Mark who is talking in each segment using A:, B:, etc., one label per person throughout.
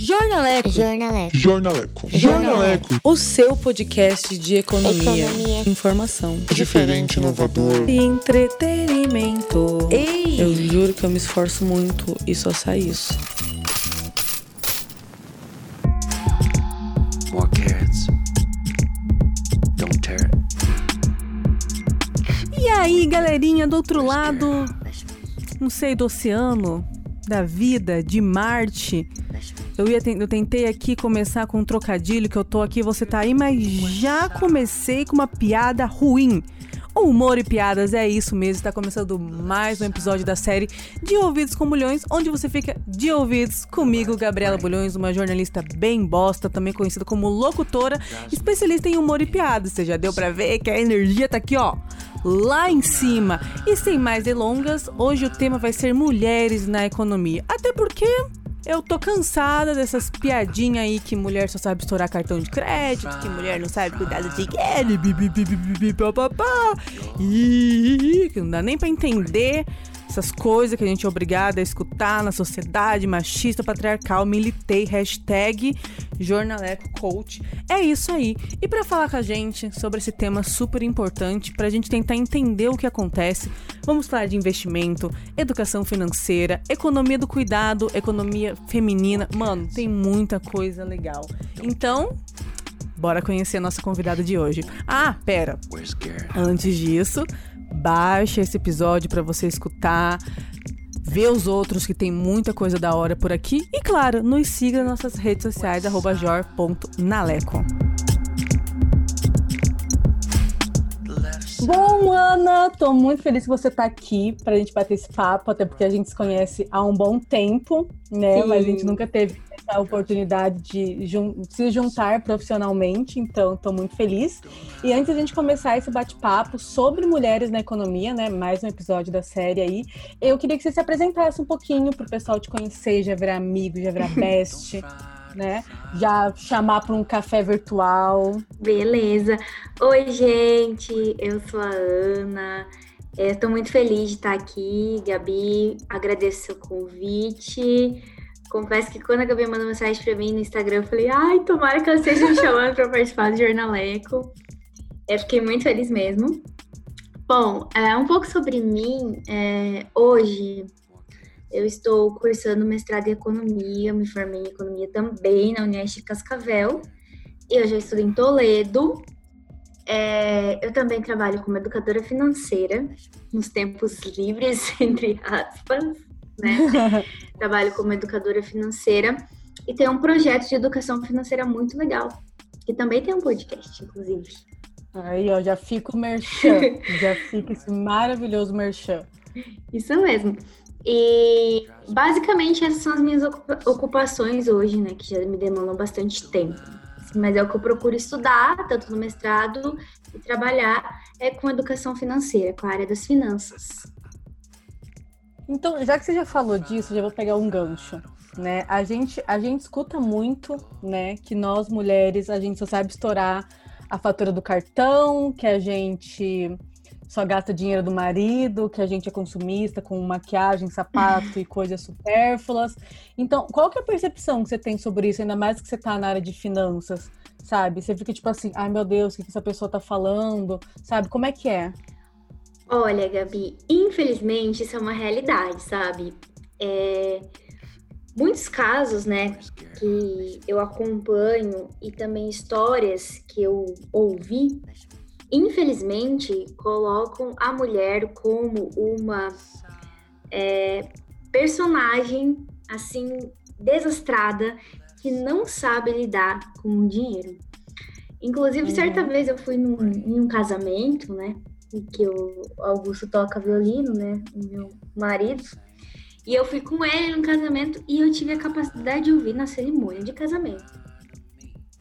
A: Jornaleco.
B: Jornaleco.
C: Jornaleco.
B: Jornaleco.
A: O seu podcast de economia,
B: Economia.
A: informação
C: Diferente, inovador.
A: e entretenimento.
B: Ei!
A: Eu juro que eu me esforço muito e só sai isso.
D: More carrots. Don't tear it.
E: E aí, galerinha do outro lado, não sei, do oceano, da vida, de Marte. Eu, ia eu tentei aqui começar com um trocadilho, que eu tô aqui, você tá aí, mas já comecei com uma piada ruim. Humor e piadas é isso mesmo, está começando mais um episódio da série De Ouvidos com Bulhões, onde você fica de ouvidos comigo, Gabriela Bulhões, uma jornalista bem bosta, também conhecida como locutora, especialista em humor e piadas. Você já deu pra ver que a energia tá aqui, ó, lá em cima. E sem mais delongas, hoje o tema vai ser mulheres na economia. Até porque eu tô cansada dessas piadinhas aí que mulher só sabe estourar cartão de crédito, que mulher não sabe cuidar do dinheiro. Ih, que não dá nem pra entender essas coisas que a gente é obrigada a escutar na sociedade machista, patriarcal, militei, hashtag Jornaleco Coach. É isso aí. E pra falar com a gente sobre esse tema super importante, pra gente tentar entender o que acontece, vamos falar de investimento, educação financeira, economia do cuidado, economia feminina. Mano, tem muita coisa legal. Então, bora conhecer a nossa convidada de hoje. Ah, pera. Antes disso, baixa esse episódio pra você escutar, ver os outros que tem muita coisa da hora por aqui e claro, nos siga nas nossas redes sociais arroba jor.naleco. Bom, Ana, tô muito feliz que você tá aqui pra gente bater esse papo, até porque a gente se conhece há um bom tempo, né?
B: Sim.
E: Mas a gente nunca teve essa oportunidade de jun- se juntar profissionalmente, então tô muito feliz. E antes da gente começar esse bate-papo sobre mulheres na economia, né? Mais um episódio da série aí, eu queria que você se apresentasse um pouquinho pro pessoal te conhecer, já virar amigo, já virar best, né? Já chamar para um café virtual.
F: Beleza. Oi, gente. Eu sou a Ana. Estou muito feliz de estar aqui, Gabi. Agradeço o seu convite. Confesso que quando a Gabi mandou mensagem para mim no Instagram, eu falei: ai, tomara que ela esteja me chamando para participar do Jornaleco. Eu fiquei muito feliz mesmo. Bom, é, um pouco sobre mim. é, hoje eu estou cursando mestrado em economia, me formei em economia também na Unesp Cascavel. Eu já estudo em Toledo. É, eu também trabalho como educadora financeira, nos tempos livres, entre aspas, né? trabalho como educadora financeira e tenho um projeto de educação financeira muito legal, que também tem um podcast, inclusive.
E: Aí, ó, já fica o merchan. já fica esse maravilhoso merchan.
F: Isso mesmo. E basicamente essas são as minhas ocupa- ocupações hoje, né? Que já me demandam bastante tempo. Mas é o que eu procuro estudar, tanto no mestrado, e trabalhar é com educação financeira, com a área das finanças.
E: Então, já que você já falou disso, já vou pegar um gancho, né? A gente, a gente escuta muito, né, que nós mulheres, a gente só sabe estourar a fatura do cartão, que a gente só gasta dinheiro do marido, que a gente é consumista com maquiagem, sapato e coisas supérfluas. Então, qual que é a percepção que você tem sobre isso, ainda mais que você tá na área de finanças, sabe? Você fica tipo assim, ai meu Deus, o que essa pessoa tá falando, sabe? Como é que é?
F: Olha, Gabi, infelizmente isso é uma realidade, sabe? É, muitos casos, né, que eu acompanho e também histórias que eu ouvi, infelizmente colocam a mulher como uma é, personagem assim desastrada que não sabe lidar com o dinheiro. Inclusive, certa vez eu fui num, em um casamento, né? Que o Augusto toca violino, né? O meu marido. E eu fui com ele no casamento e eu tive a capacidade de ouvir na cerimônia de casamento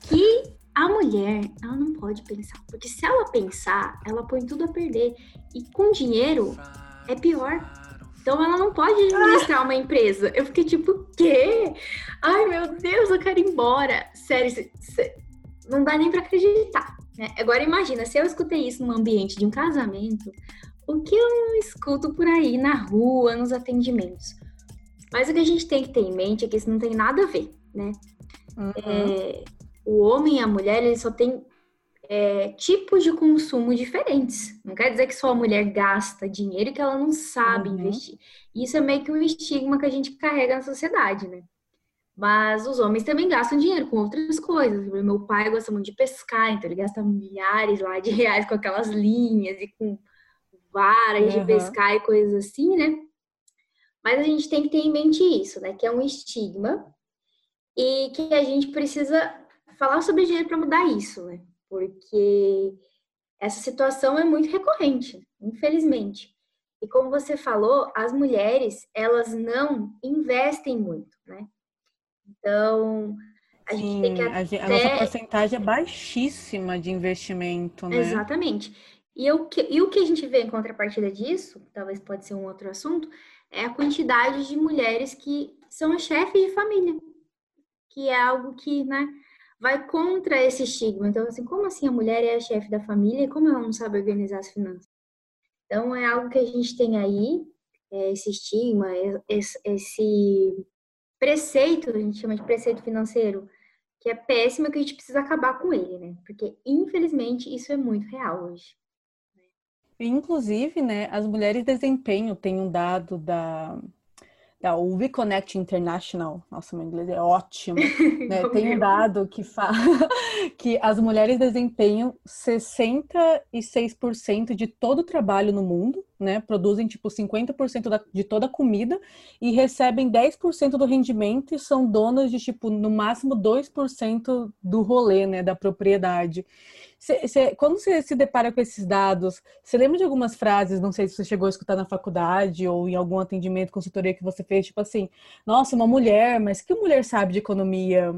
F: que a mulher, ela não pode pensar, porque se ela pensar, ela põe tudo a perder. E com dinheiro é pior. Então ela não pode administrar uma empresa. Eu fiquei tipo, quê? Ai, meu Deus, eu quero ir embora. Sério, cê- não dá nem pra acreditar. Né? Agora imagina, se eu escutei isso num ambiente de um casamento, o que eu escuto por aí na rua, nos atendimentos? Mas o que a gente tem que ter em mente é que isso não tem nada a ver. né? Uhum. É, o homem e a mulher, eles só têm é, tipos de consumo diferentes. Não quer dizer que só a mulher gasta dinheiro e que ela não sabe uhum. investir. Isso é meio que um estigma que a gente carrega na sociedade, né? Mas os homens também gastam dinheiro com outras coisas. Meu pai gosta muito de pescar, então ele gasta milhares lá de reais com aquelas linhas e com varas uhum. de pescar e coisas assim, né? Mas a gente tem que ter em mente isso, né? Que é um estigma e que a gente precisa falar sobre dinheiro para mudar isso, né? Porque essa situação é muito recorrente, infelizmente. E como você falou, as mulheres, elas não investem muito, né? Então, a Sim, gente tem que até...
E: a, nossa porcentagem é baixíssima de investimento, né?
F: Exatamente. E, eu, e o que a gente vê em contrapartida disso, talvez pode ser um outro assunto, é a quantidade de mulheres que são chefes de família, que é algo que, né, vai contra esse estigma. Então, assim, como assim a mulher é a chefe da família e como ela não sabe organizar as finanças? Então, é algo que a gente tem aí, é esse estigma, esse, esse preceito, a gente chama de preceito financeiro, que é péssimo que a gente precisa acabar com ele, né? Porque, infelizmente, isso é muito real hoje.
E: Inclusive, né, as mulheres desempenho tem um dado da, da o WeConnect International, nossa, meu inglês é ótimo, né? tem um dado que fala que as mulheres desempenham 66% de todo o trabalho no mundo, né? Produzem tipo 50% da, de toda a comida e recebem 10% do rendimento e são donas de tipo no máximo 2% do rolê, né, da propriedade. Cê, cê, quando você se depara com esses dados, você lembra de algumas frases, não sei se você chegou a escutar na faculdade ou em algum atendimento, consultoria que você fez, tipo assim, nossa, uma mulher, mas que mulher sabe de economia?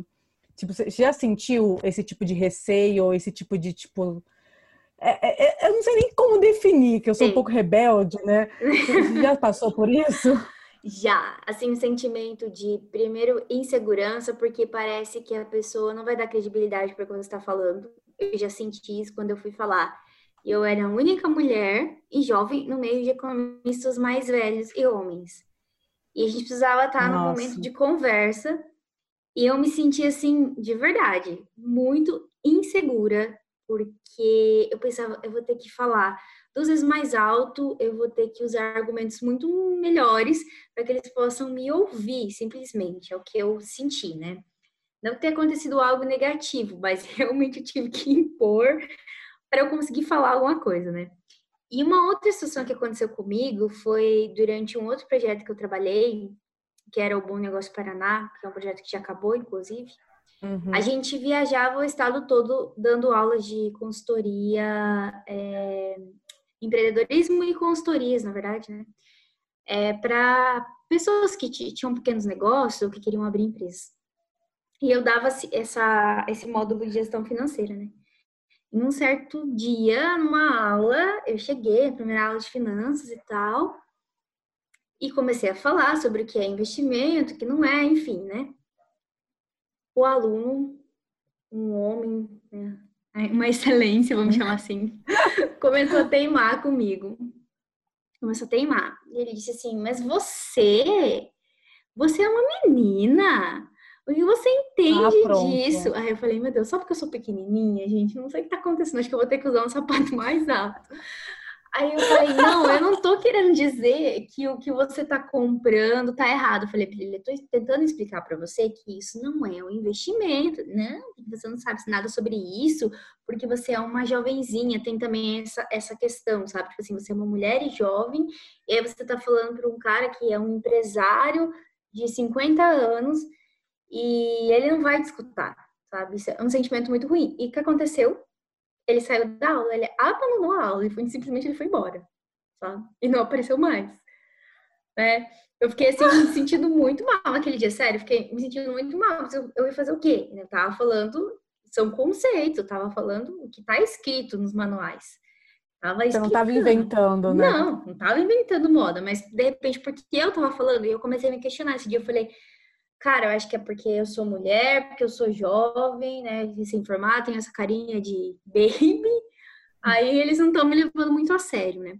E: Tipo, você já sentiu esse tipo de receio ou esse tipo de, tipo... É, é, é eu não sei nem como definir, que eu sou Sim. um pouco rebelde, né? Você já passou por isso?
F: Já, assim, um sentimento de, primeiro, insegurança, porque parece que a pessoa não vai dar credibilidade para o que você está falando. Eu já senti isso quando eu fui falar. Eu era a única mulher e jovem no meio de economistas mais velhos e homens. E a gente precisava estar no momento de conversa. E eu me senti assim, de verdade, muito insegura, porque eu pensava, eu vou ter que falar duas vezes mais alto, eu vou ter que usar argumentos muito melhores para que eles possam me ouvir, simplesmente. É o que eu senti, né? Não ter acontecido algo negativo, mas realmente eu tive que impor para eu conseguir falar alguma coisa, né? E uma outra situação que aconteceu comigo foi durante um outro projeto que eu trabalhei, que era o Bom Negócio Paraná, que é um projeto que já acabou, inclusive. Uhum. A gente viajava o estado todo dando aulas de consultoria, é, empreendedorismo e consultorias, na verdade, né? É, para pessoas que tinham pequenos negócios ou que queriam abrir empresas. E eu dava essa, esse módulo de gestão financeira, né? Em um certo dia, numa aula, eu cheguei, primeira aula de finanças e tal, e comecei a falar sobre o que é investimento, o que não é, enfim, né? O aluno, um homem, né? uma excelência, vamos chamar assim, começou a teimar comigo. Começou a teimar. E ele disse assim: Mas você, você é uma menina. O que você entende ah, disso? Aí eu falei, meu Deus, só porque eu sou pequenininha, gente, não sei o que tá acontecendo, acho que eu vou ter que usar um sapato mais alto. Aí eu falei, não, eu não tô querendo dizer que o que você tá comprando tá errado. Eu falei pra ele, eu tô tentando explicar para você que isso não é um investimento, não, você não sabe nada sobre isso, porque você é uma jovenzinha, tem também essa, essa questão, sabe? Tipo assim, você é uma mulher e jovem, e aí você tá falando para um cara que é um empresário de 50 anos, e ele não vai te escutar, sabe? Isso é um sentimento muito ruim. E o que aconteceu? Ele saiu da aula, ele abandonou a aula e foi, simplesmente ele foi embora, sabe? E não apareceu mais, né? Eu fiquei assim, me sentindo muito mal naquele dia, sério, fiquei me sentindo muito mal. Eu, eu ia fazer o quê? Eu tava falando, são conceitos, eu tava falando o que tá escrito nos manuais.
E: Tava Você não tava inventando, né?
F: Não, não tava inventando moda, mas de repente, porque eu tava falando, e eu comecei a me questionar esse dia, eu falei, Cara, eu acho que é porque eu sou mulher, porque eu sou jovem, né? De se informar, tenho essa carinha de baby. Aí eles não estão me levando muito a sério, né?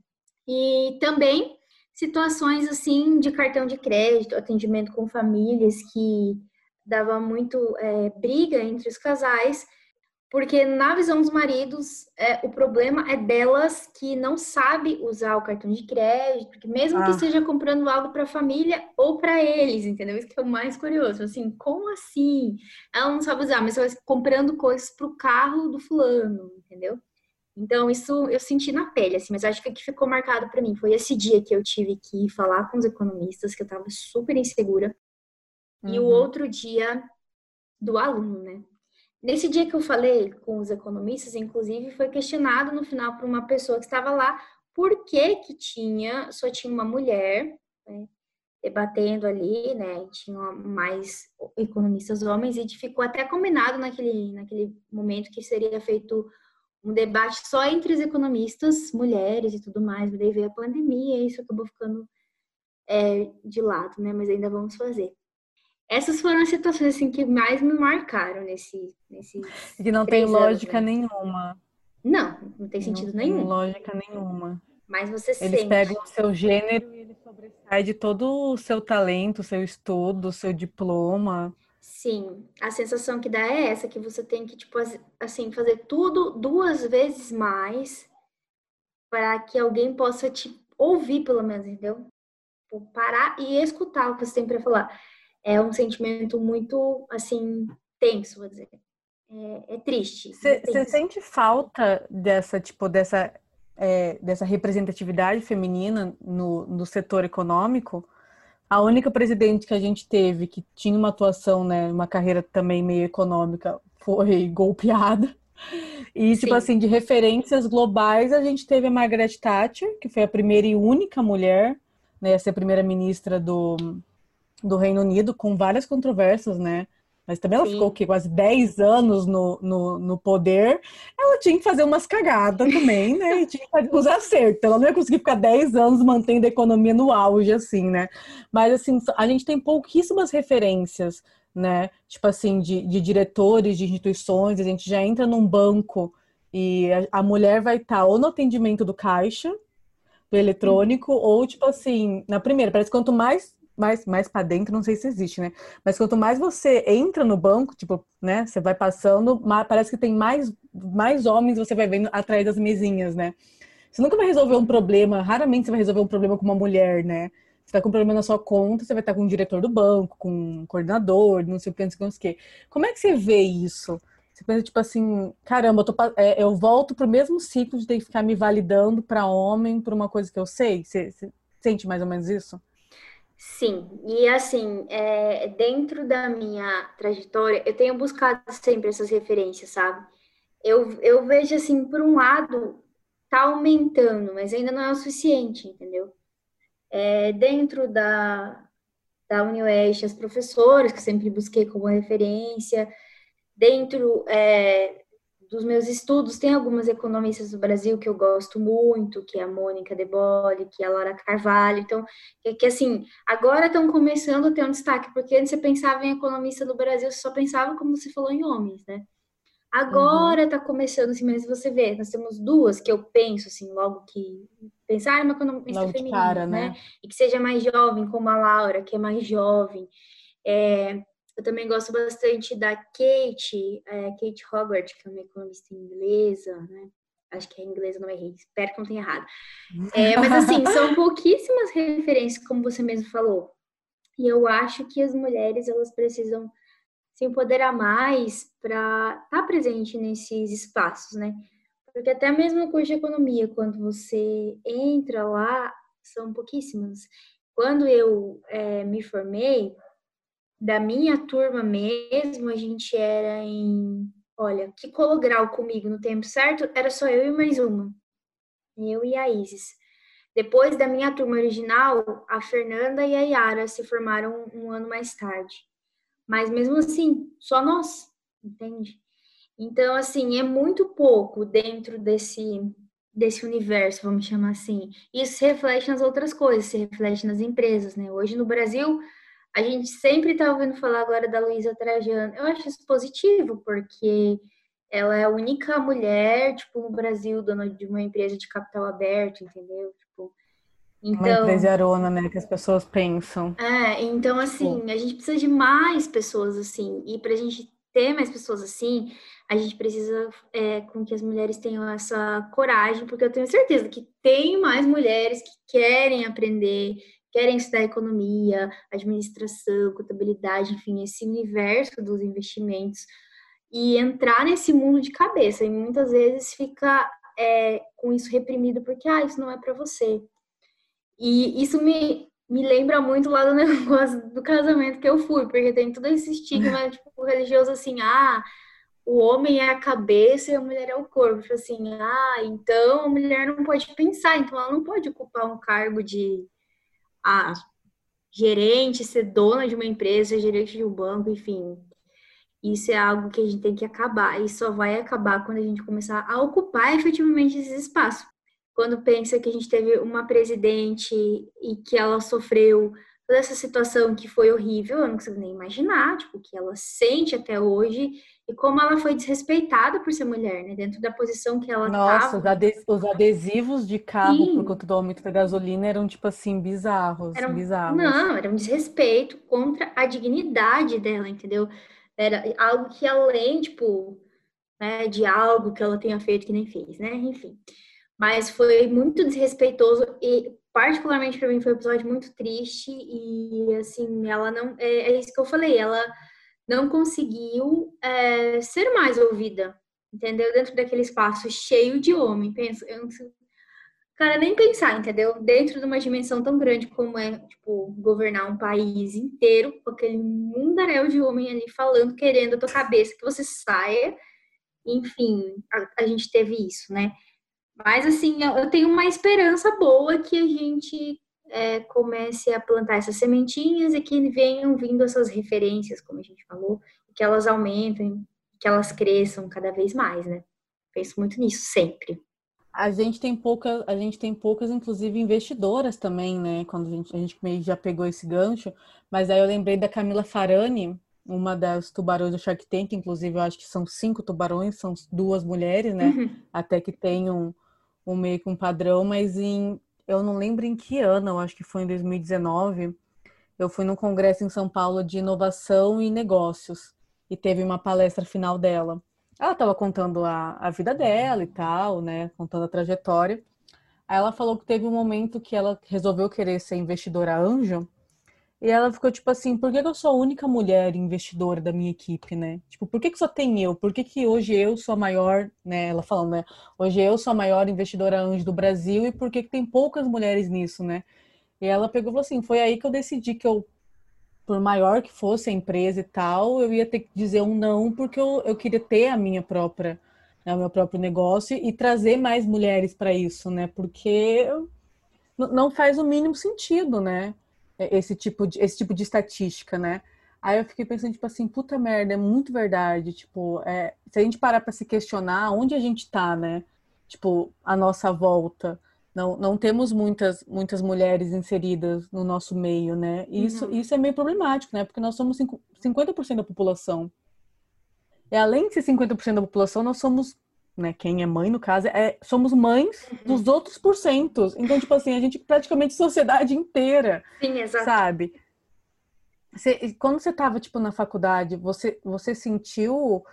F: E também situações assim de cartão de crédito, atendimento com famílias que dava muito é, briga entre os casais, porque na visão dos maridos, é, o problema é delas que não sabe usar o cartão de crédito, porque mesmo ah. que esteja comprando algo para a família ou para eles, entendeu? Isso que é o mais curioso. Assim, como assim? Ela não sabe usar, mas ela está comprando coisas para o carro do fulano, entendeu? Então, isso eu senti na pele, assim, mas acho que o que ficou marcado para mim foi esse dia que eu tive que falar com os economistas, que eu estava super insegura, uhum. e o uhum. outro dia do aluno, né? Nesse dia que eu falei com os economistas, inclusive, foi questionado no final por uma pessoa que estava lá por que que tinha, só tinha uma mulher, né, debatendo ali, né, tinha mais economistas homens, e ficou até combinado naquele, naquele momento que seria feito um debate só entre os economistas, mulheres e tudo mais, daí veio a pandemia e isso acabou ficando é, de lado, né, mas ainda vamos fazer. Essas foram as situações assim que mais me marcaram nesse nesse
E: que não tem lógica anos, nenhuma.
F: Não, não tem sentido não nenhum.
E: Tem lógica nenhuma.
F: Mas você
E: eles
F: sente.
E: pegam o seu gênero e ele sobressai de todo o seu talento, o seu estudo, o seu diploma.
F: Sim, a sensação que dá é essa, que você tem que, tipo, assim, fazer tudo duas vezes mais para que alguém possa te ouvir, pelo menos, entendeu? Tipo, parar e escutar o que você tem para falar é um sentimento muito, assim, tenso, vou dizer. É, é triste.
E: Você é sente falta dessa, tipo, dessa, é, dessa representatividade feminina no, no setor econômico? A única presidente que a gente teve que tinha uma atuação, né, uma carreira também meio econômica, foi golpeada. E, tipo Sim. assim, de referências globais, a gente teve a Margaret Thatcher, que foi a primeira e única mulher, né, a ser primeira-ministra do, do Reino Unido com várias controvérsias, né? Mas também ela Sim. ficou que quase 10 anos no, no, no, poder. Ela tinha que fazer umas cagadas também, né? E tinha que fazer uns acertos. Ela não ia conseguir ficar 10 anos mantendo a economia no auge, assim, né? Mas, assim, a gente tem pouquíssimas referências, né? Tipo assim, de, de diretores de instituições. A gente já entra num banco e a, a mulher vai estar ou no atendimento do caixa, do eletrônico, ou, tipo assim, na primeira, parece que quanto mais mais, mais para dentro, não sei se existe, né? Mas quanto mais você entra no banco, tipo, né? Você vai passando, parece que tem mais, mais homens você vai vendo atrás das mesinhas, né? Você nunca vai resolver um problema, raramente você vai resolver um problema com uma mulher, né? Você tá com um problema na sua conta, você vai estar com o diretor do banco, com um coordenador, não sei o que, não sei o que. Como é que você vê isso? Você pensa, tipo assim, caramba, eu, tô, é, eu volto pro mesmo ciclo de ter que ficar me validando para homem por uma coisa que eu sei? Você, você sente mais ou menos isso?
F: Sim, e assim, é, dentro da minha trajetória, eu tenho buscado sempre essas referências, sabe? Eu, eu vejo assim, por um lado, tá aumentando, mas ainda não é o suficiente, entendeu? É, dentro da, da UniOeste, as professoras, que sempre busquei como referência, dentro é, dos meus estudos, tem algumas economistas do Brasil que eu gosto muito, que é a Mônica De Bolle, que é a Laura Carvalho, então, que, que assim, agora estão começando a ter um destaque, porque antes você pensava em economista do Brasil, você só pensava, como você falou, em homens, né? Agora está uhum. começando, assim, mas você vê, nós temos duas que eu penso, assim, logo que pensar uma economista logo feminina, cara, né? né? E que seja mais jovem, como a Laura, que é mais jovem. É, eu também gosto bastante da Kate, é, Kate Hogwarts, que é uma economista inglesa, né? Acho que é inglesa, não errei. Espero que não tenha errado. É, mas, assim, são pouquíssimas referências, como você mesmo falou. E eu acho que as mulheres, elas precisam se empoderar mais para estar tá presente nesses espaços, né? Porque até mesmo no curso de economia, quando você entra lá, são pouquíssimas. Quando eu é, me formei, da minha turma mesmo, a gente era em. Olha, que colograu comigo no tempo certo, era só eu e mais uma. Eu e a Isis. Depois da minha turma original, a Fernanda e a Yara se formaram um ano mais tarde. Mas mesmo assim, só nós, entende? Então, assim, é muito pouco dentro desse, desse universo, vamos chamar assim. Isso se reflete nas outras coisas, se reflete nas empresas, né? Hoje no Brasil, a gente sempre está ouvindo falar agora da Luísa Trajano. Eu acho isso positivo, porque ela é a única mulher, tipo, no Brasil, dona de uma empresa de capital aberto, entendeu? Tipo, Então,
E: Uma empresariona, né, que as pessoas pensam.
F: É, então assim, a gente precisa de mais pessoas assim. E para a gente ter mais pessoas assim, a gente precisa é, com que as mulheres tenham essa coragem, porque eu tenho certeza que tem mais mulheres que querem aprender, querem estudar economia, administração, contabilidade, enfim, esse universo dos investimentos e entrar nesse mundo de cabeça. E muitas vezes fica é, com isso reprimido porque, ah, isso não é para você. E isso me, me lembra muito lá do negócio do casamento que eu fui, porque tem todo esse estigma tipo, religioso assim, ah, o homem é a cabeça e a mulher é o corpo. Tipo assim, ah, então a mulher não pode pensar, então ela não pode ocupar um cargo de ah, gerente, ser dona de uma empresa, gerente de um banco, enfim. Isso é algo que a gente tem que acabar, e só vai acabar quando a gente começar a ocupar efetivamente esse espaço. Quando pensa que a gente teve uma presidente e que ela sofreu toda essa situação que foi horrível, eu não consigo nem imaginar, tipo, que ela sente até hoje e como ela foi desrespeitada por ser mulher, né? Dentro da posição que ela
E: Nossa, tava. os adesivos de carro Sim. por conta do aumento da gasolina eram, tipo assim, bizarros, bizarros.
F: Não, era um desrespeito contra a dignidade dela, entendeu? Era algo que além, tipo, né, de algo que ela tenha feito que nem fez, né? Enfim. Mas foi muito desrespeitoso e particularmente para mim foi um episódio muito triste e assim, ela não é, é isso que eu falei, ela não conseguiu é, ser mais ouvida, entendeu? Dentro daquele espaço cheio de homem. Penso, eu não cara, nem pensar, entendeu? Dentro de uma dimensão tão grande como é, tipo, governar um país inteiro, com aquele mundaréu de homem ali falando, querendo a tua cabeça que você saia. Enfim, a, a gente teve isso, né? Mas, assim, eu tenho uma esperança boa que a gente é, comece a plantar essas sementinhas e que venham vindo essas referências, como a gente falou, que elas aumentem, que elas cresçam cada vez mais, né? Penso muito nisso sempre.
E: A gente tem pouca, a gente tem poucas, inclusive, investidoras também, né? Quando a gente, a gente meio já pegou esse gancho, mas aí eu lembrei da Camila Farani, uma das tubarões do Shark Tank, inclusive eu acho que são cinco tubarões, são duas mulheres, né? Uhum. Até que tem um, um meio um padrão, mas em eu não lembro em que ano, eu acho que foi em 2019, eu fui num congresso em São Paulo de inovação e negócios e teve uma palestra final dela. Ela estava contando a, a vida dela e tal, né, contando a trajetória. Aí ela falou que teve um momento que ela resolveu querer ser investidora anjo e ela ficou tipo assim, por que, eu sou a única mulher investidora da minha equipe, né? Tipo, por que, que só tem eu? Por que, que hoje eu sou a maior, né? Ela falando, né? Hoje eu sou a maior investidora anjo do Brasil e por que, que tem poucas mulheres nisso, né? E ela pegou e falou assim, foi aí que eu decidi que eu, por maior que fosse a empresa e tal, eu ia ter que dizer um não, porque eu, eu queria ter a minha própria, né, o meu próprio negócio e trazer mais mulheres para isso, né? Porque não faz o mínimo sentido, né? Esse tipo de, esse tipo de estatística, né? Aí eu fiquei pensando, tipo assim, puta merda, é muito verdade. Tipo, é, se a gente parar para se questionar onde a gente tá, né? Tipo, a nossa volta. Não, não temos muitas, muitas mulheres inseridas no nosso meio, né? E isso, uhum. isso é meio problemático, né? Porque nós somos 50% da população. E além de ser 50% da população, nós somos né, quem é mãe, no caso, é, somos mães uhum. dos outros porcentos. Então, tipo assim, a gente praticamente sociedade inteira.
F: Sim, exato.
E: Sabe? Você, quando você estava, tipo, na faculdade, você, você sentiu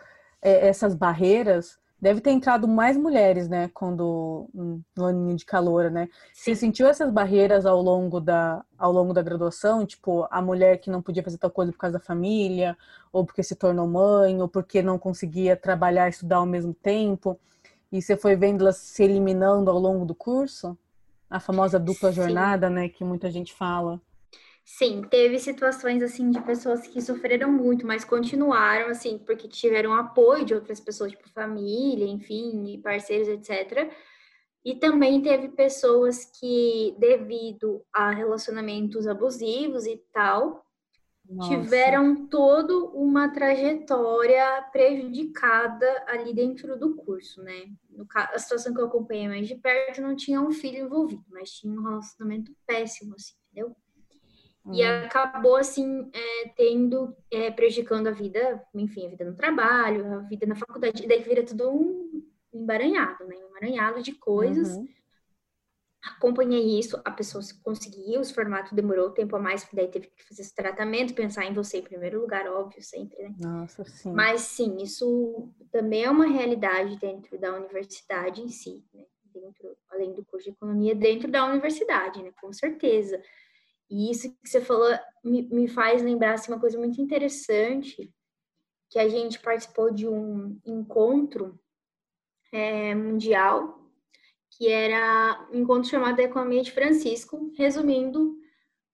E: é, essas barreiras Deve ter entrado mais mulheres, né, quando no aninho de calor, né? Sim. Você sentiu essas barreiras ao longo da ao longo da graduação, tipo, a mulher que não podia fazer tal coisa por causa da família, ou porque se tornou mãe, ou porque não conseguia trabalhar e estudar ao mesmo tempo, e você foi vendo elas se eliminando ao longo do curso? A famosa dupla Sim. jornada, né, que muita gente fala.
F: Sim, teve situações assim de pessoas que sofreram muito, mas continuaram assim, porque tiveram apoio de outras pessoas, tipo família, enfim, parceiros, etc. E também teve pessoas que, devido a relacionamentos abusivos e tal, Nossa. tiveram toda uma trajetória prejudicada ali dentro do curso, né? No, a situação que eu acompanhei mais de perto não tinha um filho envolvido, mas tinha um relacionamento péssimo, assim, entendeu? E uhum. acabou, assim, é, tendo, é, prejudicando a vida, enfim, a vida no trabalho, a vida na faculdade, e daí vira tudo um embaranhado, né? Um emaranhado de coisas. Uhum. acompanhei isso, a pessoa conseguiu, os formatos demorou tempo a mais, porque daí teve que fazer esse tratamento, pensar em você em primeiro lugar, óbvio, sempre, né?
E: Nossa, sim.
F: Mas sim, isso também é uma realidade dentro da universidade em si, né? Dentro, além do curso de economia, dentro da universidade, né? Com certeza. E isso que você falou me, me faz lembrar assim, uma coisa muito interessante, que a gente participou de um encontro é, mundial que era um encontro chamado Economia de Francisco, resumindo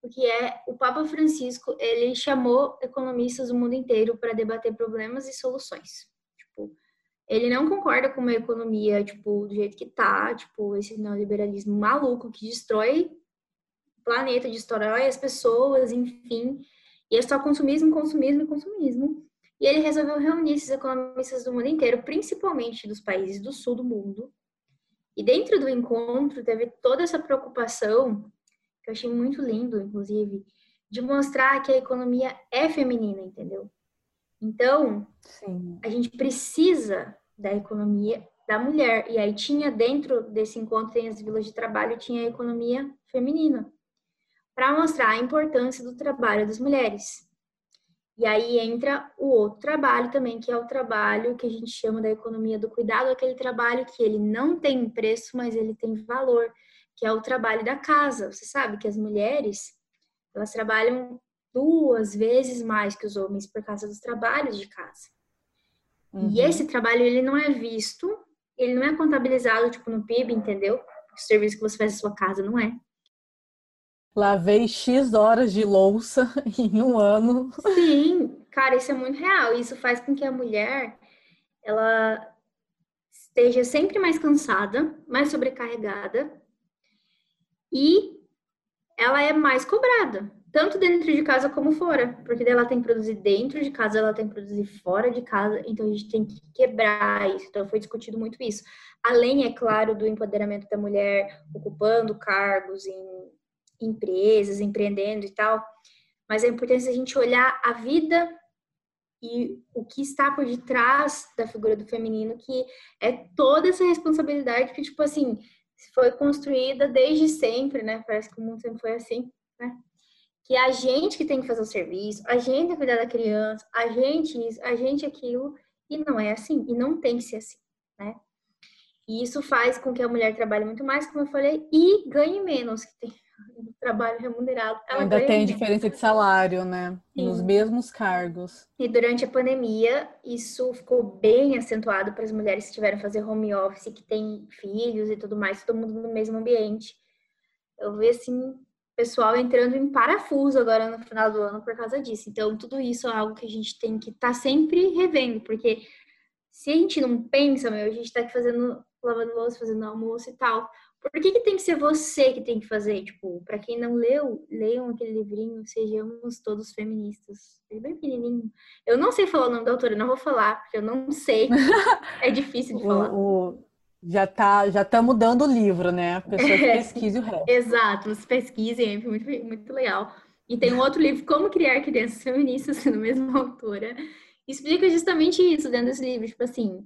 F: o que é o Papa Francisco, ele chamou economistas do mundo inteiro para debater problemas e soluções. Tipo, ele não concorda com uma economia, tipo, do jeito que tá, tipo, esse neoliberalismo maluco que destrói planeta, destrói as pessoas, enfim, e é só consumismo, consumismo e consumismo. E ele resolveu reunir esses economistas do mundo inteiro, principalmente dos países do sul do mundo, e dentro do encontro teve toda essa preocupação, que eu achei muito lindo, inclusive, de mostrar que a economia é feminina, entendeu? Então, Sim. a gente precisa da economia da mulher. E aí tinha dentro desse encontro, tem as vilas de trabalho, tinha a economia feminina, para mostrar a importância do trabalho das mulheres. E aí entra o outro trabalho também, que é o trabalho que a gente chama da economia do cuidado, aquele trabalho que ele não tem preço, mas ele tem valor, que é o trabalho da casa. Você sabe que as mulheres, elas trabalham duas vezes mais que os homens por causa dos trabalhos de casa. Uhum. E esse trabalho, ele não é visto, ele não é contabilizado, tipo, no PIB, entendeu? O serviço que você faz na sua casa não é.
E: Lavei X horas de louça em um ano.
F: Sim, cara, isso é muito real. Isso faz com que a mulher ela esteja sempre mais cansada, mais sobrecarregada e ela é mais cobrada, tanto dentro de casa como fora, porque ela tem que produzir dentro de casa, ela tem que produzir fora de casa, então a gente tem que quebrar isso. Então foi discutido muito isso. Além, é claro, do empoderamento da mulher ocupando cargos em empresas, empreendendo e tal, mas é importante a gente olhar a vida e o que está por detrás da figura do feminino, que é toda essa responsabilidade que, tipo assim, foi construída desde sempre, né? Parece que o mundo sempre foi assim, né? Que é a gente que tem que fazer o serviço, a gente tem que cuidar da criança, a gente isso, a gente aquilo, e não é assim, e não tem que ser assim, né? E isso faz com que a mulher trabalhe muito mais, como eu falei, e ganhe menos, que tem trabalho remunerado.
E: Ainda tem diferença de salário, né? Sim. Nos mesmos cargos.
F: E durante a pandemia, isso ficou bem acentuado para as mulheres que tiveram que fazer home office, que têm filhos e tudo mais, todo mundo no mesmo ambiente. Eu vi, assim, pessoal entrando em parafuso agora no final do ano por causa disso. Então, tudo isso é algo que a gente tem que estar tá sempre revendo, porque se a gente não pensa, meu, a gente está aqui fazendo, lavando louça, fazendo almoço e tal. Por que, que tem que ser você que tem que fazer? Tipo, para quem não leu, leiam aquele livrinho, Sejamos Todos Feministas. Ele é bem pequenininho. Eu não sei falar o nome da autora, não vou falar, porque eu não sei. é difícil de falar.
E: O, o, já tá, já tá mudando o livro, né? A pessoa é, pesquise o resto.
F: Exato, vocês pesquisem, é muito, muito legal. E tem um outro livro, Como Criar Crianças Feministas, sendo a mesma autora. Explica justamente isso dentro desse livro, tipo assim,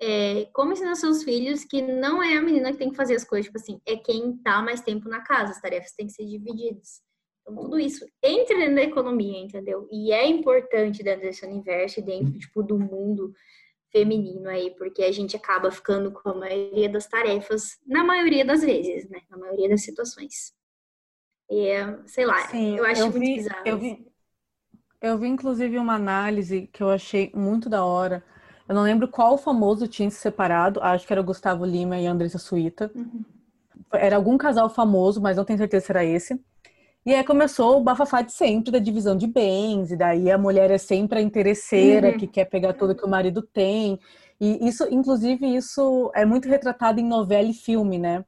F: é, como ensinar seus filhos que não é a menina que tem que fazer as coisas, tipo assim, é quem tá mais tempo na casa, as tarefas têm que ser divididas. Então, tudo isso entra dentro da economia, entendeu? E é importante dentro desse universo, dentro, tipo, do mundo feminino aí, porque a gente acaba ficando com a maioria das tarefas, na maioria das vezes, né? Na maioria das situações. E, sei lá, Sim, eu acho eu muito vi, bizarro.
E: Eu vi, eu vi, inclusive, uma análise que eu achei muito da hora, eu não lembro qual famoso tinha se separado. Acho que era o Gustavo Lima e a Andressa Suíta. Uhum. Era algum casal famoso, mas não tenho certeza se era esse. E aí começou o bafafá de sempre da divisão de bens, e daí a mulher é sempre a interesseira uhum. que quer pegar tudo que o marido tem. E isso, inclusive, isso é muito retratado em novela e filme, né?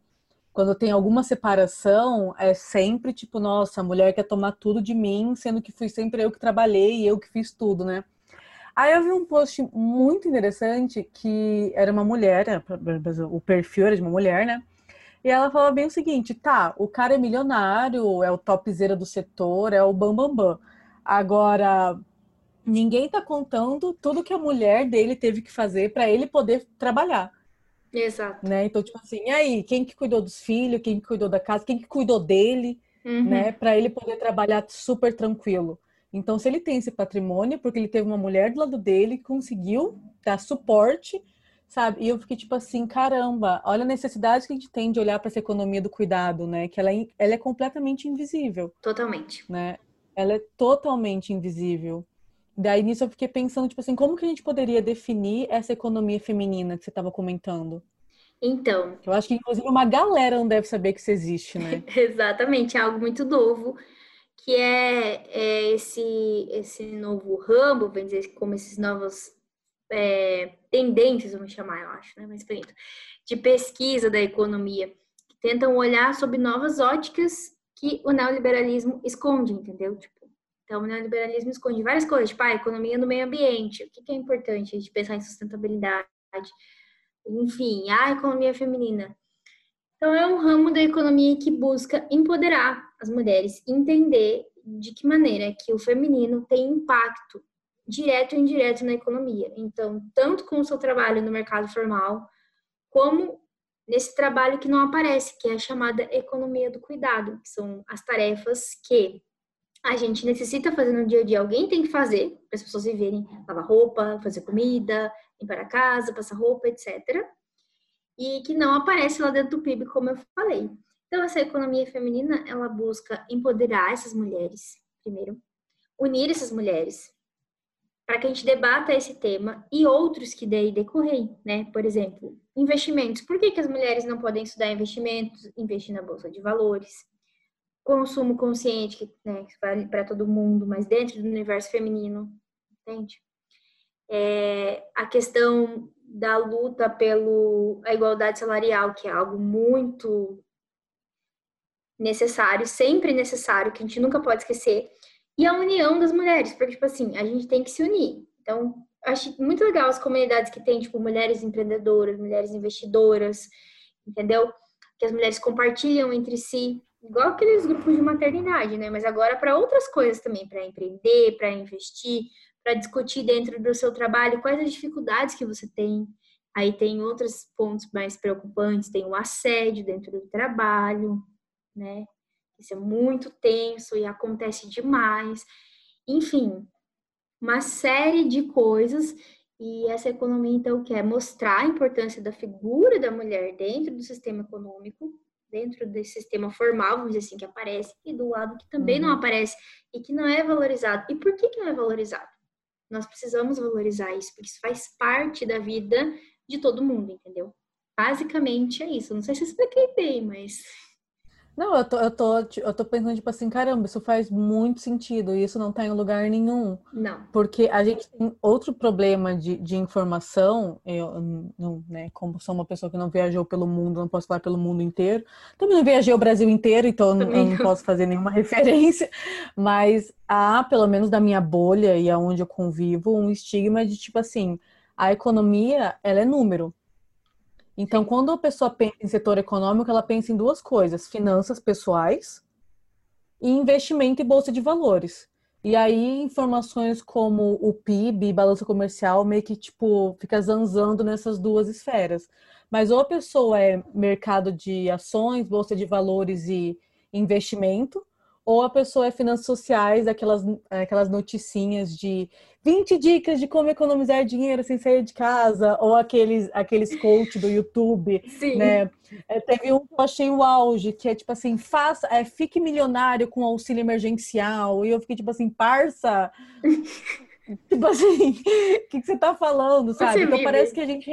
E: Quando tem alguma separação, é sempre tipo, nossa, a mulher quer tomar tudo de mim, sendo que fui sempre eu que trabalhei e eu que fiz tudo, né? Aí eu vi um post muito interessante que era uma mulher, o perfil era de uma mulher, né? E ela falava bem o seguinte: tá, o cara é milionário, é o topzera do setor, é o bambambam. Bam, bam. Agora, ninguém tá contando tudo que a mulher dele teve que fazer para ele poder trabalhar.
F: Exato.
E: Né? Então, tipo assim, e aí, quem que cuidou dos filhos, quem que cuidou da casa, quem que cuidou dele,
F: Uhum.
E: né? Para ele poder trabalhar super tranquilo. Então, se ele tem esse patrimônio, é porque ele teve uma mulher do lado dele que conseguiu dar suporte, sabe? E eu fiquei tipo assim, caramba, olha a necessidade que a gente tem de olhar para essa economia do cuidado, né? Que ela, é- ela é completamente invisível,
F: Totalmente.
E: né? Ela é totalmente invisível. Daí nisso eu fiquei pensando, tipo assim, como que a gente poderia definir essa economia feminina que você estava comentando?
F: Então,
E: Eu acho que, inclusive, uma galera não deve saber que isso existe, né?
F: exatamente, é algo muito novo, que é, é esse, esse novo ramo, vamos dizer, como esses novos é, tendências, vamos chamar, eu acho, né? Bonito, de pesquisa da economia, que tentam olhar sob novas óticas que o neoliberalismo esconde, entendeu? Tipo, então, o neoliberalismo esconde várias coisas, tipo, a economia no meio ambiente, o que, que é importante a gente pensar em sustentabilidade, enfim, a economia feminina. Então, é um ramo da economia que busca empoderar as mulheres, entender de que maneira que o feminino tem impacto direto e indireto na economia. Então, tanto com o seu trabalho no mercado formal, como nesse trabalho que não aparece, que é a chamada economia do cuidado, que são as tarefas que a gente necessita fazer no dia a dia. Alguém tem que fazer para as pessoas viverem, lavar roupa, fazer comida, limpar a casa, passar roupa, etc e que não aparece lá dentro do PIB, como eu falei. Então, essa economia feminina, ela busca empoderar essas mulheres, primeiro, unir essas mulheres, para que a gente debata esse tema e outros que daí decorrem, né? Por exemplo, investimentos. Por que, que as mulheres não podem estudar investimentos, investir na bolsa de valores? Consumo consciente, que, né, vale para todo mundo, mas dentro do universo feminino, entende? É, a questão da luta pela igualdade salarial, que é algo muito necessário, sempre necessário, que a gente nunca pode esquecer, e a união das mulheres, porque, tipo assim, a gente tem que se unir. Então, acho muito legal as comunidades que tem, tipo, mulheres empreendedoras, mulheres investidoras, entendeu? Que as mulheres compartilham entre si, igual aqueles grupos de maternidade, né? Mas agora para outras coisas também, para empreender, para investir, para discutir dentro do seu trabalho quais as dificuldades que você tem. Aí tem outros pontos mais preocupantes, tem o assédio dentro do trabalho, né? Isso é muito tenso e acontece demais. Enfim, uma série de coisas e essa economia então quer mostrar a importância da figura da mulher dentro do sistema econômico, dentro desse sistema formal, vamos dizer assim, que aparece, e do lado que também não aparece e que não é valorizado. E por que, que não é valorizado? Nós precisamos valorizar isso, porque isso faz parte da vida de todo mundo, entendeu? Basicamente é isso. Não sei se expliquei bem, mas.
E: Não, eu tô, eu tô, eu tô pensando, tipo assim, caramba, isso faz muito sentido e isso não tá em lugar nenhum.
F: Não.
E: Porque a gente tem outro problema de, de informação, eu não, né, como sou uma pessoa que não viajou pelo mundo, não posso falar pelo mundo inteiro, também não viajei o Brasil inteiro, então eu não, não posso fazer nenhuma referência, mas há, pelo menos da minha bolha e aonde eu convivo, um estigma de tipo assim, a economia, ela é número. Então, quando a pessoa pensa em setor econômico, ela pensa em duas coisas: finanças pessoais e investimento e bolsa de valores. E aí, informações como o PIB, balança comercial, meio que, tipo, fica zanzando nessas duas esferas. Mas ou a pessoa é mercado de ações, bolsa de valores e investimento, ou a pessoa é finanças sociais, aquelas, aquelas noticinhas de 20 dicas de como economizar dinheiro sem sair de casa, ou aqueles, aqueles coach do YouTube,
F: Sim.
E: né? É, teve um que eu achei o auge, que é tipo assim, faça, é, fique milionário com auxílio emergencial. E eu fiquei tipo assim, parça, tipo assim, o que, que você tá falando, sabe? Então parece que a gente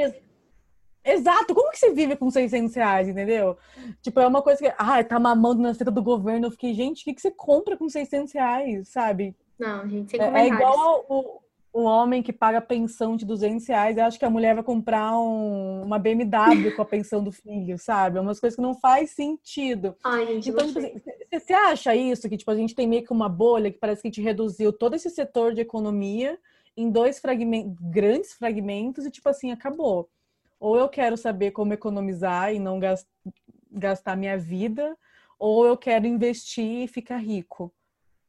E: Exato, como que você vive com 600 reais, entendeu? Tipo, é uma coisa que, ah, tá mamando na seta do governo. Eu fiquei, gente, o que, que você compra com 600 reais, sabe?
F: Não, gente, sem
E: É, é igual o, o homem que paga pensão de 200 reais acha que a mulher vai comprar um- uma BMW com a pensão do filho, sabe? É umas coisas que não faz sentido.
F: Ai, gente,
E: Então,
F: você...
E: tipo assim, acha isso? Que tipo, a gente tem meio que uma bolha que parece que a gente reduziu todo esse setor de economia em dois fragmentos, grandes fragmentos e tipo assim, acabou. Ou eu quero saber como economizar e não gas- gastar minha vida, ou eu quero investir e ficar rico.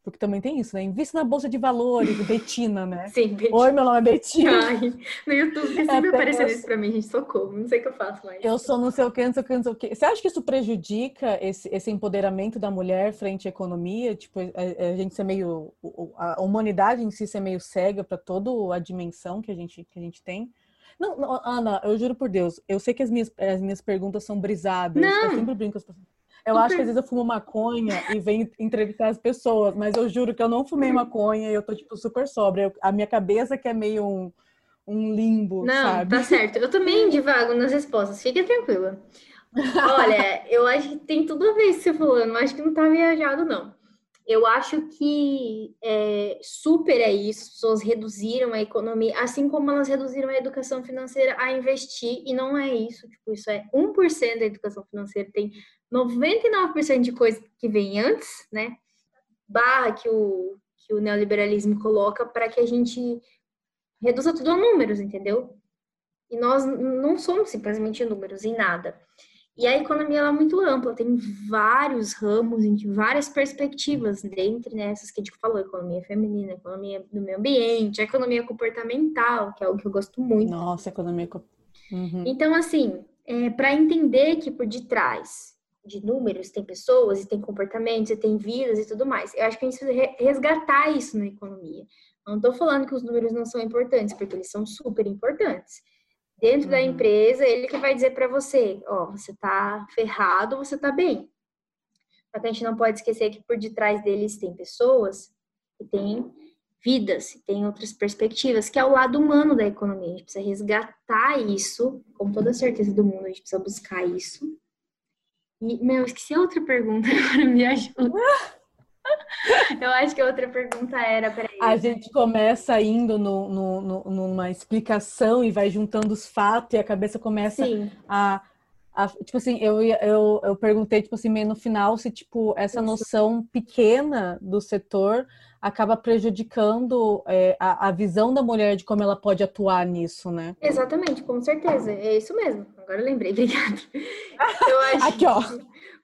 E: Porque também tem isso, né? Invista na bolsa de valores, Betina, né?
F: Sim, Betina.
E: Oi, meu nome é Betina.
F: Ai, no YouTube sempre aparecendo isso pra mim, gente, socorro. Não sei o que eu faço mais.
E: Eu sou não sei o que, não sei o que, não sei o que. Você acha que isso prejudica esse, esse empoderamento da mulher frente à economia? Tipo, a, a gente ser meio. A humanidade em si ser meio cega para toda a dimensão que a gente, que a gente tem? Não, não, Ana, eu juro por Deus, eu sei que as minhas, as minhas perguntas são brisadas.
F: Não.
E: Eu sempre brinco com as pessoas. Eu acho que às vezes eu fumo maconha e venho entrevistar as pessoas, mas eu juro que eu não fumei maconha e eu tô, tipo, super sóbria. a minha cabeça que é meio um, um limbo,
F: não,
E: sabe?
F: tá certo. Eu também divago nas respostas, fique tranquila. Olha, eu acho que tem tudo a ver isso que você falou, eu não acho que não tá viajado, não. Eu acho que é, super é isso, as pessoas reduziram a economia, assim como elas reduziram a educação financeira a investir, e não é isso, tipo, isso é 1% da educação financeira, tem 99% de coisa que vem antes, né? Barra que o, que o neoliberalismo coloca para que a gente reduza tudo a números, entendeu? E nós não somos simplesmente números em nada. E a economia é muito ampla, tem vários ramos, várias perspectivas, dentre nessas que a gente falou, economia feminina, economia do meio ambiente, economia comportamental, que é algo que eu gosto muito.
E: Nossa, economia...
F: Uhum. Então, assim, é, para entender que por detrás de números tem pessoas, e tem comportamentos, e tem vidas e tudo mais, eu acho que a gente precisa resgatar isso na economia. Não estou falando que os números não são importantes, porque eles são super importantes dentro uhum. da empresa, ele que vai dizer para você, ó, você tá ferrado, você tá bem. Só que a gente não pode esquecer que por detrás deles tem pessoas e tem vidas, e tem outras perspectivas, que é o lado humano da economia. A gente precisa resgatar isso, com toda a certeza do mundo, a gente precisa buscar isso. E, meu, esqueci a outra pergunta, agora me ajuda. Eu acho que a outra pergunta era, peraí.
E: A gente começa indo no, no, no, numa explicação e vai juntando os fatos e a cabeça começa a, a, Tipo assim, eu, eu, eu perguntei, tipo assim, meio no final, se, tipo, essa noção pequena do setor acaba prejudicando é, a, a visão da mulher de como ela pode atuar nisso, né?
F: Exatamente, com certeza. É isso mesmo. Agora eu lembrei, obrigada. Eu acho...
E: Aqui, ó.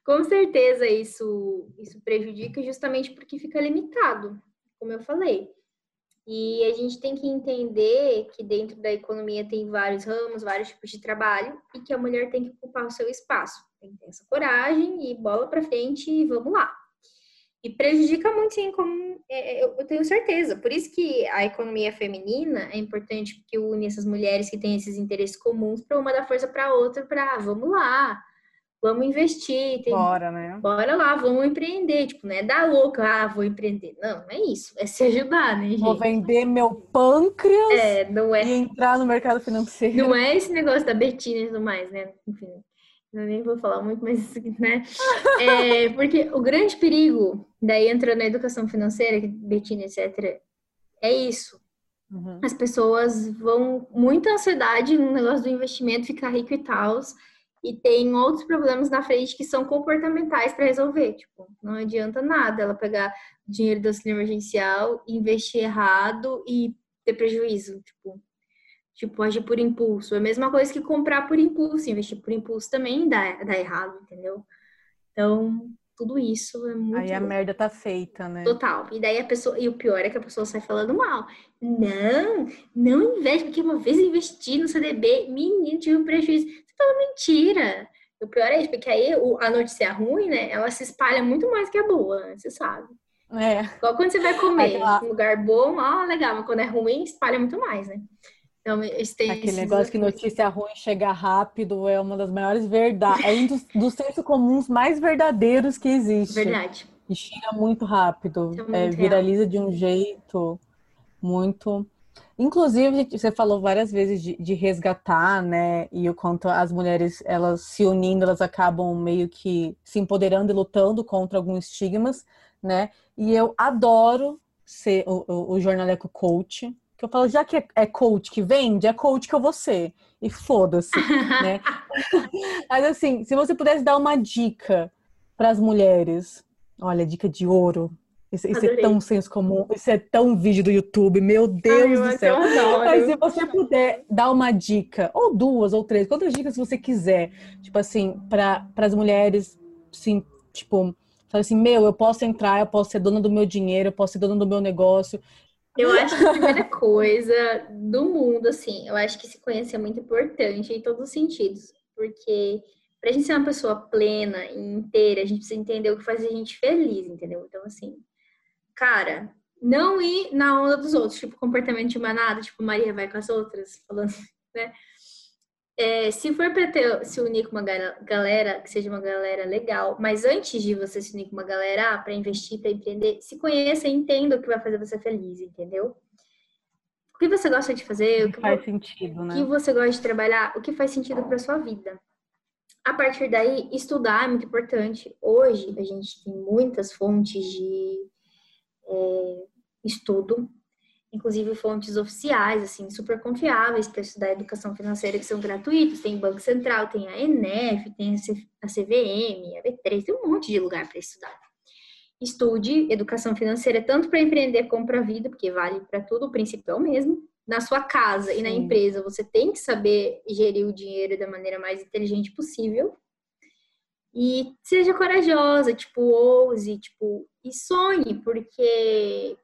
F: Com certeza isso, isso prejudica justamente porque fica limitado, como eu falei. E a gente tem que entender que dentro da economia tem vários ramos, vários tipos de trabalho e que a mulher tem que ocupar o seu espaço. Tem que ter essa coragem e bola para frente e vamos lá. E prejudica muito, sim, como é, é, eu tenho certeza. Por isso que a economia feminina é importante porque une essas mulheres que têm esses interesses comuns para uma dar força para outra para vamos lá vamos investir. Tem...
E: Bora, né?
F: Bora lá, vamos empreender. Tipo, não é dar louca, ah, vou empreender. Não, não é isso. É se ajudar, né, gente?
E: Vou vender meu pâncreas
F: é, não é...
E: e entrar no mercado financeiro.
F: Não é esse negócio da Betina e tudo mais, né? Enfim, eu nem vou falar muito, mas, né? É, porque o grande perigo, daí entrando na educação financeira, Betina, etc., é isso. Uhum. As pessoas vão muita ansiedade no negócio do investimento, ficar rico e tal, e tem outros problemas na frente que são comportamentais para resolver. Tipo, não adianta nada ela pegar dinheiro do auxílio emergencial, investir errado e ter prejuízo. Tipo, tipo, agir por impulso. É a mesma coisa que comprar por impulso. Investir por impulso também dá, dá errado, entendeu? Então, tudo isso é muito.
E: Aí a merda tá feita, né?
F: Total. E daí a pessoa. E o pior é que a pessoa sai falando mal. Não, não investe, porque uma vez eu investi no CDB, menino, tive um prejuízo. Fala mentira. O pior é isso, porque aí a notícia ruim, né? Ela se espalha muito mais que a boa, né? Você sabe.
E: É.
F: Igual quando você vai comer um lugar bom, ah, legal, mas quando é ruim, espalha muito mais, né? Então, tem
E: Aquele negócio que notícia ruim chega rápido é uma das maiores verdades, é um dos, dos sensos comuns mais verdadeiros que existe.
F: Verdade.
E: E chega muito rápido, é, é viraliza de um jeito muito. Inclusive, você falou várias vezes de, de, resgatar, né? E o quanto as mulheres, elas se unindo, elas acabam meio que se empoderando e lutando contra alguns estigmas, né? E eu adoro ser o, o, o jornaleco coach, que eu falo, já que é, é coach que vende, é coach que eu vou ser. E foda-se, né? Mas assim, se você pudesse dar uma dica para as mulheres, olha, dica de ouro. Isso, isso é tão senso comum, isso é tão vídeo do YouTube, meu Deus Ai, do céu. Mas se você puder dar uma dica, ou duas, ou três, quantas dicas você quiser, tipo assim, para as mulheres, sim, tipo, Fala assim, meu, eu posso entrar, eu posso ser dona do meu dinheiro, eu posso ser dona do meu negócio.
F: Eu acho que a primeira coisa do mundo, assim, eu acho que se conhecer é muito importante em todos os sentidos. Porque pra gente ser uma pessoa plena e inteira, a gente precisa entender o que faz a gente feliz, entendeu? Então, assim, cara, não ir na onda dos outros, tipo, comportamento de manada, tipo, Maria vai com as outras, falando, né? É, se for para ter, se unir com uma galera, que seja uma galera legal, mas antes de você se unir com uma galera para investir, para empreender, se conheça e entenda o que vai fazer você feliz, entendeu? O que você gosta de fazer, o que,
E: faz sentido, né?
F: O que você gosta de trabalhar, o que faz sentido para sua vida. A partir daí, estudar é muito importante. Hoje a gente tem muitas fontes de é, estudo inclusive fontes oficiais, assim, super confiáveis para estudar educação financeira que são gratuitos. Tem Banco Central, tem a ENEF, tem a CVM, a B3, tem um monte de lugar para estudar. Estude educação financeira tanto para empreender como para a vida, porque vale para tudo, o princípio é o mesmo. Na sua casa e na empresa, você tem que saber gerir o dinheiro da maneira mais inteligente possível. E seja corajosa, tipo, ouse, tipo, e sonhe, porque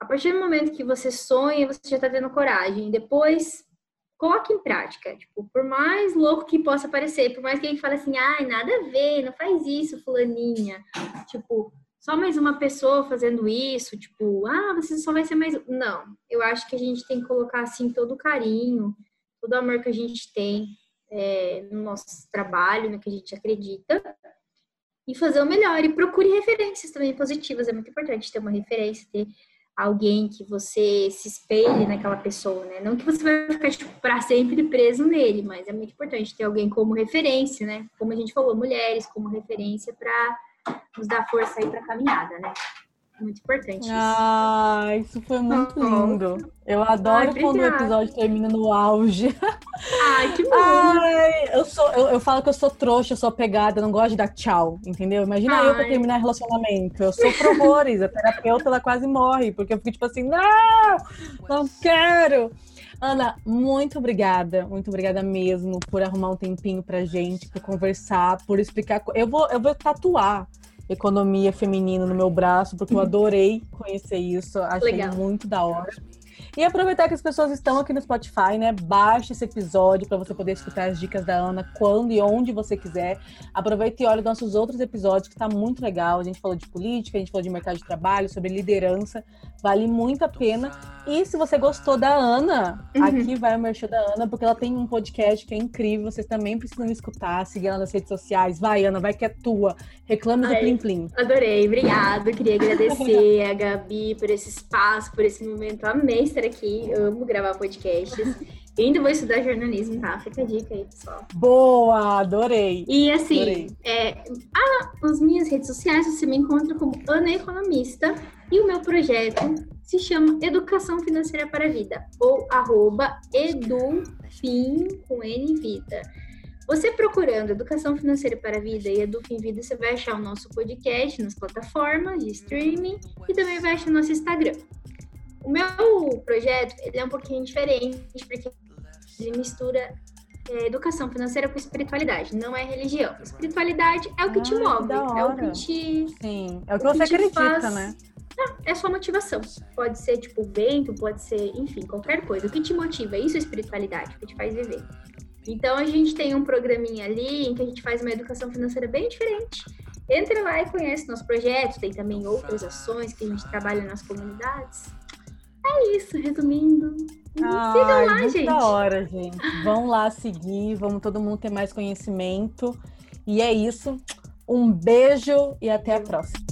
F: a partir do momento que você sonha, você já está tendo coragem. Depois, coloque em prática. Tipo, por mais louco que possa parecer, por mais que a gente fale assim, ai, nada a ver, não faz isso, fulaninha. Tipo, só mais uma pessoa fazendo isso, tipo, ah, você só vai ser mais. Não, eu acho que a gente tem que colocar assim todo o carinho, todo o amor que a gente tem é, no nosso trabalho, no que a gente acredita, e fazer o melhor. E procure referências também positivas, é muito importante ter uma referência, ter alguém que você se espelhe naquela pessoa, né? Não que você vai ficar tipo, para sempre preso nele, mas é muito importante ter alguém como referência, né? Como a gente falou, mulheres como referência para nos dar força aí para a caminhada, né? Muito importante isso.
E: Ah, isso foi muito lindo. Eu adoro Ai, quando o episódio termina no auge.
F: Ai, que bom.
E: Ai, eu, sou, eu, eu falo que eu sou trouxa, eu sou pegada, eu não gosto de dar tchau, entendeu? Imagina Ai. eu pra terminar relacionamento. Eu sou horrores, a terapeuta ela quase morre, porque eu fico tipo assim, não, não quero. Ana, muito obrigada, muito obrigada mesmo por arrumar um tempinho pra gente, por conversar, por explicar. Eu vou, eu vou tatuar economia feminina no meu braço, porque eu adorei conhecer isso, achei Legal. muito da hora. E aproveitar que as pessoas estão aqui no Spotify, né? Baixe esse episódio para você poder escutar as dicas da Ana quando e onde você quiser. Aproveite e olhe nossos outros episódios, que está muito legal. A gente falou de política, a gente falou de mercado de trabalho, sobre liderança. Vale muito a pena. E se você gostou da Ana, uhum. aqui vai o merchan da Ana, porque ela tem um podcast que é incrível. Vocês também precisam escutar, seguir ela nas redes sociais. Vai, Ana, vai que é tua. Reclame do Plim Plim.
F: Adorei, obrigada. Queria agradecer a Gabi por esse espaço, por esse momento. Amei estar aqui, amo gravar podcasts. Eu ainda vou estudar jornalismo, tá? Fica a dica aí, pessoal.
E: Boa, adorei.
F: E assim, adorei. É, as minhas redes sociais você me encontra como Ana Economista e o meu projeto se chama Educação Financeira para a Vida, ou arroba edufim com N Vida. Você procurando Educação Financeira para a Vida e Edufim Vida, você vai achar o nosso podcast nas plataformas de streaming e também vai achar o nosso Instagram. O meu projeto ele é um pouquinho diferente, porque ele mistura é, educação financeira com espiritualidade, não é religião. Espiritualidade é o que te move, é o que te.
E: Sim, é o que, o que você acredita, faz... né?
F: É, é sua motivação. Pode ser, tipo, vento, pode ser, enfim, qualquer coisa. O que te motiva? Isso é espiritualidade, o que te faz viver. Então, a gente tem um programinha ali em que a gente faz uma educação financeira bem diferente. Entre lá e conhece nosso projeto. Tem também outras ações que a gente trabalha nas comunidades. É isso, resumindo.
E: Ai, Sigam lá, gente. Da hora, gente. Vão lá seguir, vamos todo mundo ter mais conhecimento. E é isso. Um beijo e até a próxima.